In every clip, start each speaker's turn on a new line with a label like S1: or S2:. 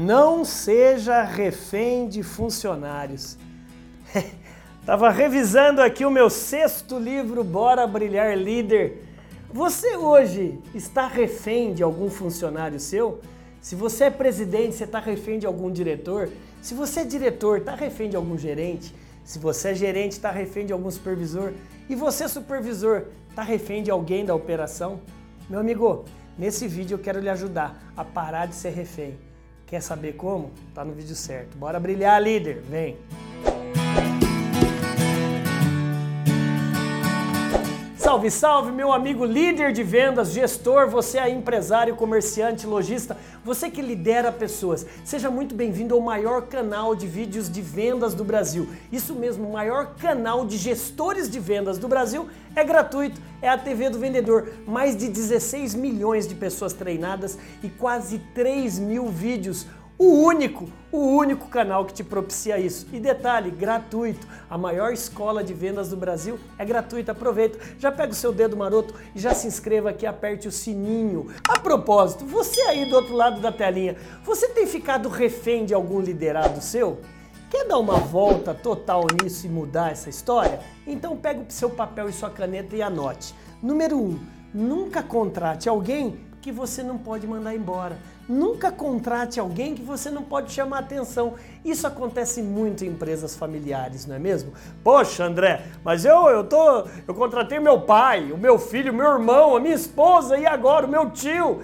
S1: Não seja refém de funcionários. Tava revisando aqui o meu sexto livro, Bora Brilhar Líder. Você hoje está refém de algum funcionário seu? Se você é presidente, você está refém de algum diretor? Se você é diretor, está refém de algum gerente? Se você é gerente, está refém de algum supervisor? E você, supervisor, está refém de alguém da operação? Meu amigo, nesse vídeo eu quero lhe ajudar a parar de ser refém. Quer saber como? Tá no vídeo certo. Bora brilhar, líder. Vem. Salve, salve, meu amigo líder de vendas, gestor, você é empresário, comerciante, lojista, você que lidera pessoas. Seja muito bem-vindo ao maior canal de vídeos de vendas do Brasil. Isso mesmo, o maior canal de gestores de vendas do Brasil é gratuito, é a TV do Vendedor. Mais de 16 milhões de pessoas treinadas e quase 3 mil vídeos o único, o único canal que te propicia isso. E detalhe, gratuito. A maior escola de vendas do Brasil é gratuita. Aproveita, já pega o seu dedo maroto e já se inscreva aqui, aperte o sininho. A propósito, você aí do outro lado da telinha, você tem ficado refém de algum liderado seu? Quer dar uma volta total nisso e mudar essa história? Então pega o seu papel e sua caneta e anote. Número 1. Um, nunca contrate alguém que você não pode mandar embora. Nunca contrate alguém que você não pode chamar atenção. Isso acontece muito em empresas familiares, não é mesmo? Poxa, André, mas eu eu tô eu contratei meu pai, o meu filho, meu irmão, a minha esposa e agora o meu tio.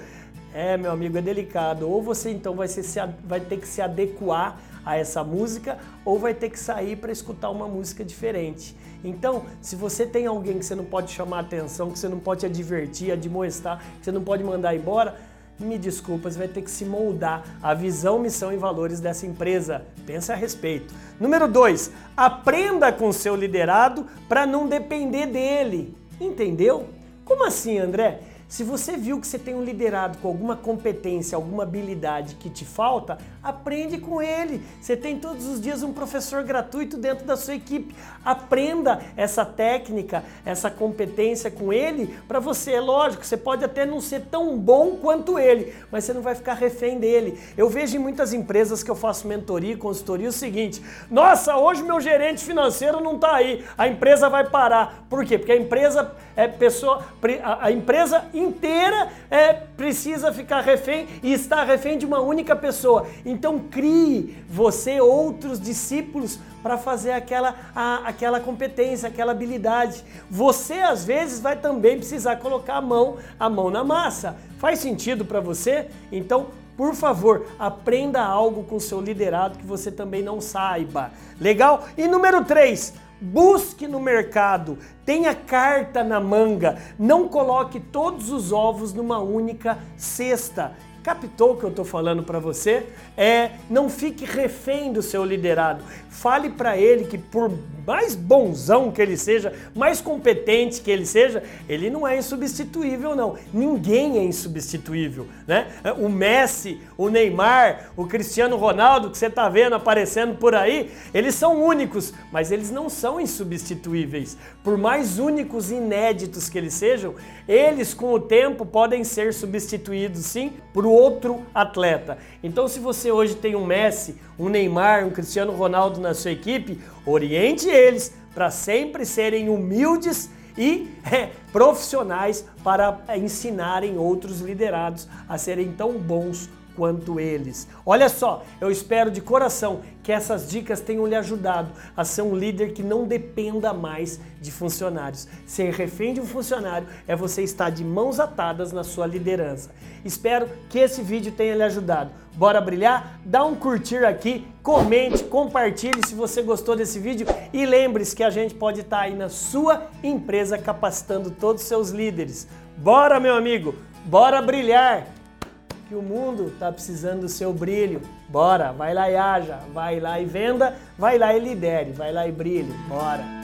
S1: É, meu amigo, é delicado. Ou você então vai, ser, vai ter que se adequar a essa música, ou vai ter que sair para escutar uma música diferente. Então, se você tem alguém que você não pode chamar atenção, que você não pode advertir, admoestar, que você não pode mandar embora, me desculpa, você vai ter que se moldar à visão, missão e valores dessa empresa. Pense a respeito. Número 2, aprenda com seu liderado para não depender dele. Entendeu? Como assim, André? Se você viu que você tem um liderado com alguma competência, alguma habilidade que te falta, aprende com ele. Você tem todos os dias um professor gratuito dentro da sua equipe. Aprenda essa técnica, essa competência com ele para você. É lógico, você pode até não ser tão bom quanto ele, mas você não vai ficar refém dele. Eu vejo em muitas empresas que eu faço mentoria e consultoria o seguinte: nossa, hoje meu gerente financeiro não está aí, a empresa vai parar. Por quê? Porque a empresa é pessoa, a empresa inteira é, precisa ficar refém e está refém de uma única pessoa. Então crie você outros discípulos para fazer aquela, a, aquela competência, aquela habilidade. Você às vezes vai também precisar colocar a mão, a mão na massa. Faz sentido para você? Então por favor, aprenda algo com seu liderado que você também não saiba. Legal? E número 3, Busque no mercado, tenha carta na manga, não coloque todos os ovos numa única cesta. Captou o que eu estou falando para você? É, não fique refém do seu liderado. Fale para ele que por mais bonzão que ele seja, mais competente que ele seja, ele não é insubstituível não. Ninguém é insubstituível, né? O Messi, o Neymar, o Cristiano Ronaldo que você está vendo aparecendo por aí, eles são únicos, mas eles não são insubstituíveis. Por mais únicos e inéditos que eles sejam, eles com o tempo podem ser substituídos sim por outro atleta. Então se você hoje tem um Messi, um Neymar, um Cristiano Ronaldo na sua equipe, oriente eles para sempre serem humildes e é, profissionais para ensinarem outros liderados a serem tão bons quanto eles. Olha só, eu espero de coração que essas dicas tenham lhe ajudado a ser um líder que não dependa mais de funcionários. Ser refém de um funcionário é você estar de mãos atadas na sua liderança. Espero que esse vídeo tenha lhe ajudado. Bora brilhar? Dá um curtir aqui, comente, compartilhe se você gostou desse vídeo e lembre-se que a gente pode estar aí na sua empresa capacitando todos os seus líderes. Bora, meu amigo! Bora brilhar! Que o mundo está precisando do seu brilho. Bora, vai lá e haja, vai lá e venda, vai lá e lidere, vai lá e brilhe. Bora!